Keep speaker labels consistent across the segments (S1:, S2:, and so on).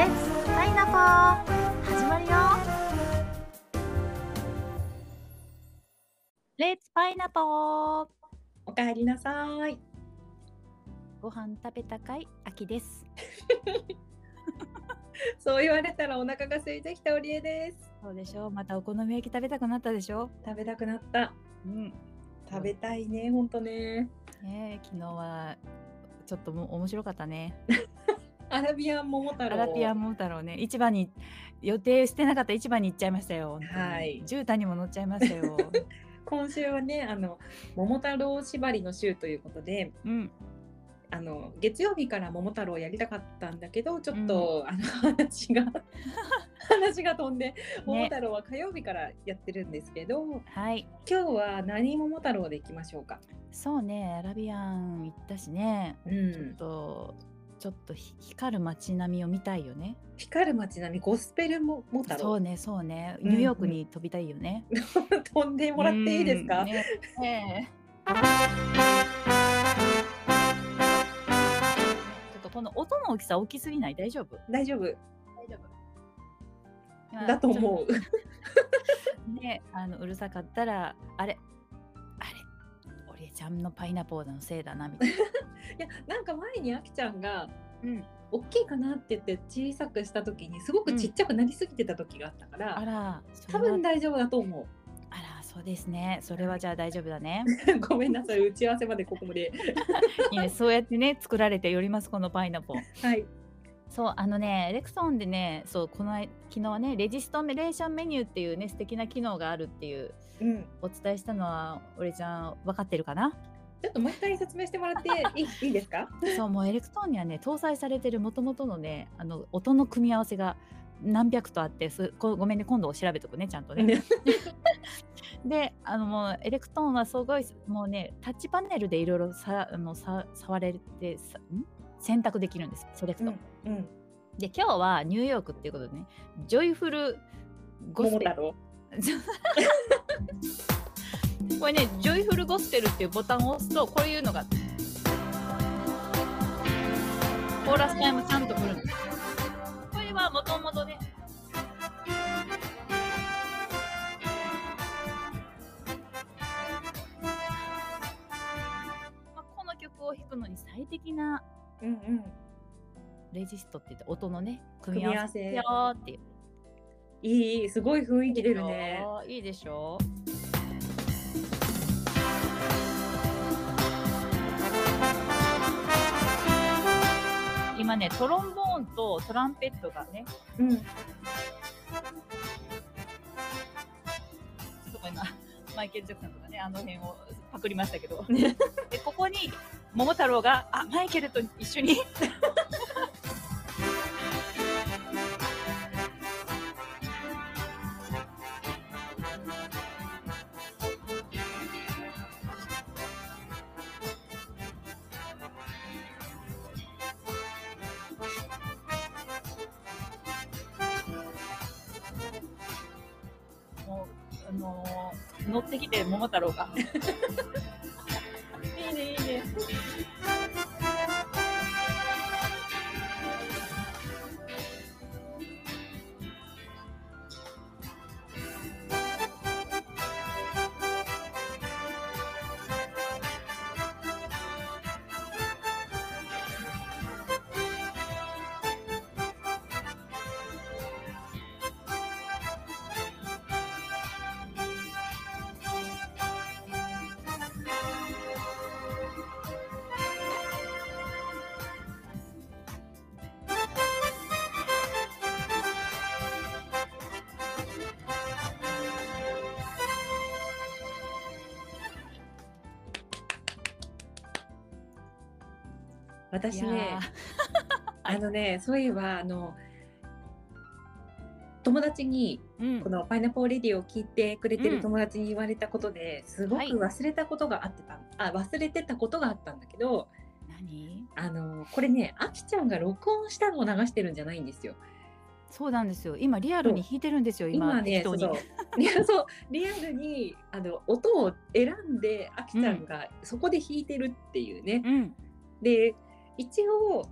S1: レッツパイナポー始まるよレッツパイナポー
S2: おかえりなさい。
S1: ご飯食べたかい？秋です
S2: そう言われたらお腹が空いてきたおりえです。
S1: そうでしょ？うまたお好み焼き食べたくなったでしょ？
S2: 食べたくなった。
S1: うん
S2: 食べたいね、ほんとね。
S1: ねえ昨日はちょっとも面白かったね
S2: アラビアン桃太郎。
S1: アラピア桃太郎ね。市場に予定してなかった市場に行っちゃいましたよ。
S2: はい。
S1: 絨毯にも乗っちゃいましたよ。
S2: 今週はね、あの桃太郎縛りの週ということで、
S1: うん。
S2: あの月曜日から桃太郎やりたかったんだけど、ちょっと、あの話が 話が飛んで、桃太郎は火曜日からやってるんですけど、
S1: はい。
S2: 今日は何桃太郎でいきましょうか？
S1: そうねアラビアン行ったしね。
S2: う
S1: ちょっ
S2: ん。
S1: とちょっとひ光る街並みを見たいよね。
S2: 光る街並みゴスペル桃太郎？
S1: そうねそうね。
S2: うん
S1: ニューヨークに飛びたいよね、
S2: 飛んでもらっていいですか？
S1: うんねねえ。ちょっとこの音の大きさ大きすぎない？大丈夫？
S2: 大丈夫。
S1: 大丈夫。
S2: だと思う。
S1: ねあのうるさかったらあれあれ？おりえちゃんのパイナポーのせいだなみたいな、
S2: いやなんか前にあきちゃんが
S1: うん、
S2: 大きいかなって言って小さくした時にすごくちっちゃくなりすぎてた時があったから、
S1: あらそれ
S2: 多
S1: は
S2: 分大丈夫だと思
S1: あらそうですねそれはじゃあ大丈夫だね
S2: う。ごめんなさい打ち合わせまでここまで。
S1: いいねそうやってね作られておりますこのパイナポー
S2: はい。
S1: そうあのねエレクソンでねそうこの間昨日はねレジストレーションメニューっていうね素敵な機能があるっていう
S2: うん。
S1: お伝えしたのは俺ちゃん分かってるかな？
S2: ちょっともう一回説明してもらっていい？いい？ですか？
S1: そうもうエレクトーンにはね搭載されてるもともとのねあの音の組み合わせが何百とあってすこごめんね今度調べとくねちゃんとね。であのもうエレクトーンはすごいもうねタッチパネルでいろいろさあのさ触れてさん？選択できるんですセレクト。
S2: うん。うん。
S1: で今日はニューヨークっていうことでねジョイフルゴスペル。これねジョイフルゴスペルっていうボタンを押すとこういうのがコーラスタイムちゃんと来るんですこれはもともとねこの曲を弾くのに最適な
S2: うんうん。
S1: レジストって言って音のね組み合わせよっていう
S2: いいいいすごい雰囲気出るね。
S1: いいでしょ今ねトロンボーンとトランペットがね
S2: うん。
S1: ちょっとごめんな。マイケル・ジャクソンとかねあの辺をパクりましたけど。でここに桃太郎があマイケルと一緒にあの乗ってきて桃太郎が。
S2: 私ね。あのねそういえばあの友達に
S1: ーうん。
S2: このパイナポーレディを聞いてくれてる友達に言われたことですごく
S1: はい
S2: 忘れたことがあってた、あ忘れてたことがあったんだけど
S1: 何？
S2: あのこれねあきちゃんが録音したのを流してるんじゃないんですよ。
S1: そうなんですよ。今リアルに弾いてるんですよ今
S2: 今ねそうそう。リアルにあの音を選んであきちゃんがそこで弾いてるっていうね。
S1: うん。
S2: で一応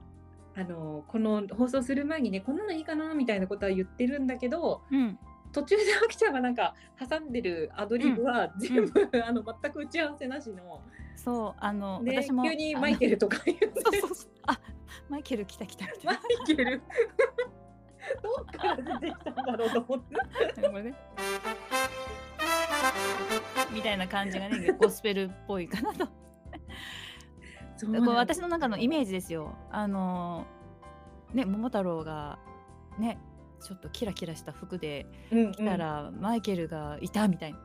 S2: あのこの放送する前にねこんなのいいかなみたいなことは言ってるんだけど
S1: うん。
S2: 途中であきちゃんがなんか挟んでるアドリブは全部、あの全く打ち合わせなしの、
S1: そうあの、
S2: ね、
S1: 私も
S2: 急にマイケルとか言って。
S1: あマイケル来た来たみた
S2: マ
S1: い
S2: イケル。どっから出てきたんだろうと思って。
S1: ね。みたいな感じがねゴスペルっぽいかなとこう私の中のイメージですよ。あのね桃太郎がねちょっとキラキラした服で
S2: うん
S1: 来たら、マイケルがいたみたいな。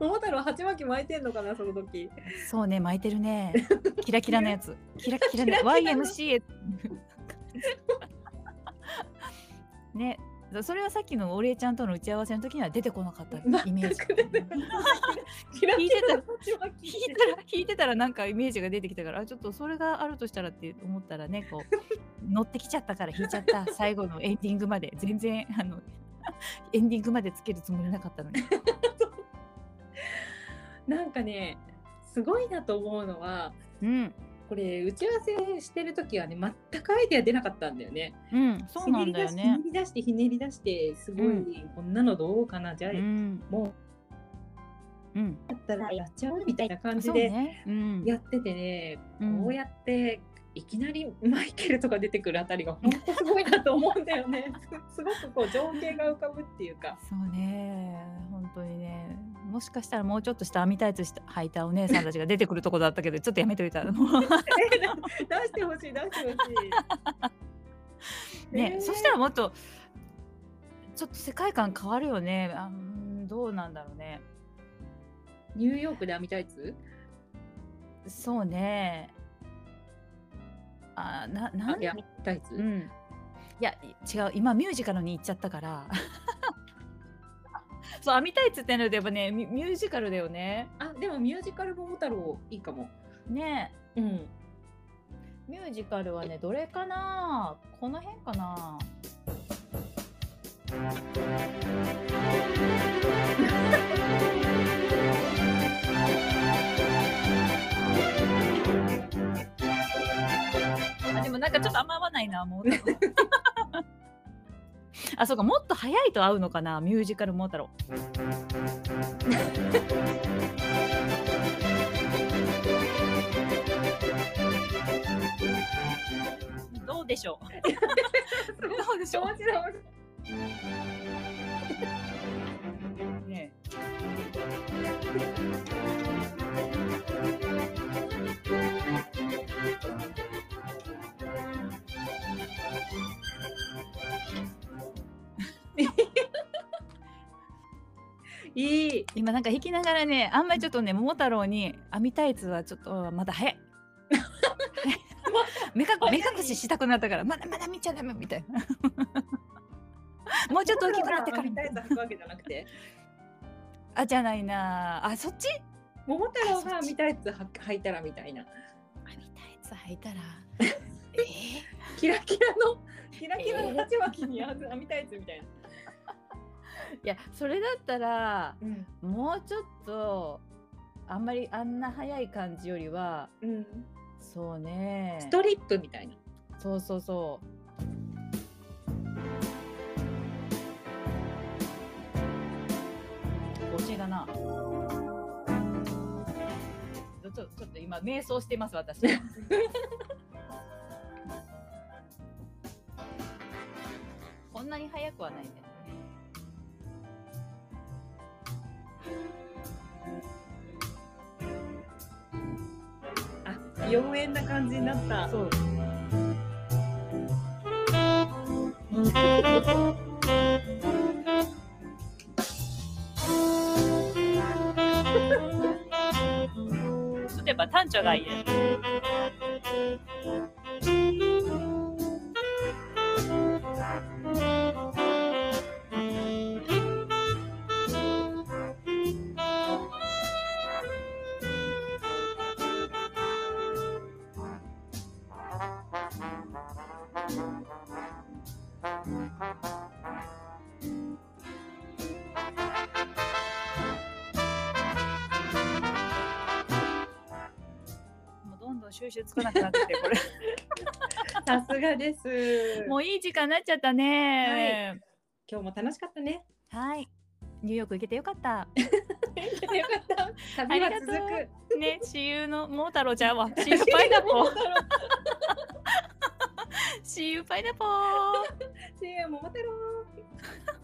S2: うん、桃太郎鉢巻き巻いてんのかなその時。
S1: そうね巻いてるね。キラキラのやつ。キラキラの
S2: キラキラの
S1: YMCA ねそれはさっきのお礼ちゃんとの打ち合わせの時には出てこなかったイメージ。
S2: 全く出てこないキラキラの鉢巻き
S1: 弾いたら弾いてたらなんかイメージが出てきたからあちょっとそれがあるとしたらって思ったらねこう 乗ってきちゃったから弾いちゃった。最後のエンディングまで。全然あの エンディングまでつけるつもりなかったのに。
S2: なんかねすごいなと思うのは
S1: うん
S2: これ打ち合わせしてる時はね全くアイデア出なかったんだよね。
S1: うんそうなんだよね。
S2: ひねり出してひねり出してすごい、
S1: うん
S2: こんなのどうかな。じゃあ、
S1: うん。
S2: も
S1: うん。
S2: うだったらやっちゃうみたいな感じで
S1: ね。うん。
S2: やっててね、
S1: うん。
S2: こうやっていきなりマイケルとか出てくるあたりが本当すごいなと思うんだよね。すすごくこう情景が浮かぶっていうか。
S1: そうね。本当にねもしかしたらもうちょっとした網タイツした履いたお姉さんたちが出てくるとこだったけどちょっとやめといたもう
S2: え出してほしい出してほしい。
S1: ね、
S2: えー
S1: そしたらもっとちょっと世界観変わるよね。あうんどうなんだろうね。
S2: ニューヨークで編みタイツ？
S1: そうね。あななん？
S2: タイツ？
S1: うん。いや違う。今ミュージカルに行っちゃったからそう編みタイツってのでやっぱねミミュージカルだよね。
S2: あでもミュージカル桃太郎いいかも。
S1: ね。
S2: うん。
S1: ミュージカルはねどれかな？この辺かな？あでもなんかちょっとあんま合わないなもうあそうかもっと早いと合うのかなミュージカルモータロどうでしょう。どうでしょ
S2: ういい。
S1: 今なんか弾きながらねあんまりちょっとね桃太郎に編みタイツはちょっとまだ早い 目か目隠ししたくなったからまだまだ見ちゃダメみたいなもうちょっと大きくなってから
S2: 編みタイツ履くわけじゃなくて。
S1: あじゃないなあそっち
S2: 桃太郎が編みタイツ履履いたらみたいな。
S1: 編みタイツ履いたらえ
S2: キラキラのキラキラの鉢巻きに編みタイツみたいな。
S1: ーいやそれだったら
S2: うん。
S1: もうちょっとあんまりあんな早い感じよりは
S2: うん。
S1: そうね
S2: ストリップみたいな。
S1: そうそうそう推しだなちょちょっと今瞑想してます私 こんなに早くはないね
S2: 妖艶な感じになった。
S1: そう ちょっとやっぱ単調がいいね。も収集つかなくなってきてこれ。
S2: さすがです。
S1: もういい時間になっちゃったね。
S2: 今日も楽しかったね。
S1: はい。ニューヨーク行けてよかった。
S2: よかった。旅は続
S1: ありが
S2: く。
S1: ね、私有の桃太郎ちゃんは、私有パイナポー。私有パイナポー。
S2: See you, 桃太郎。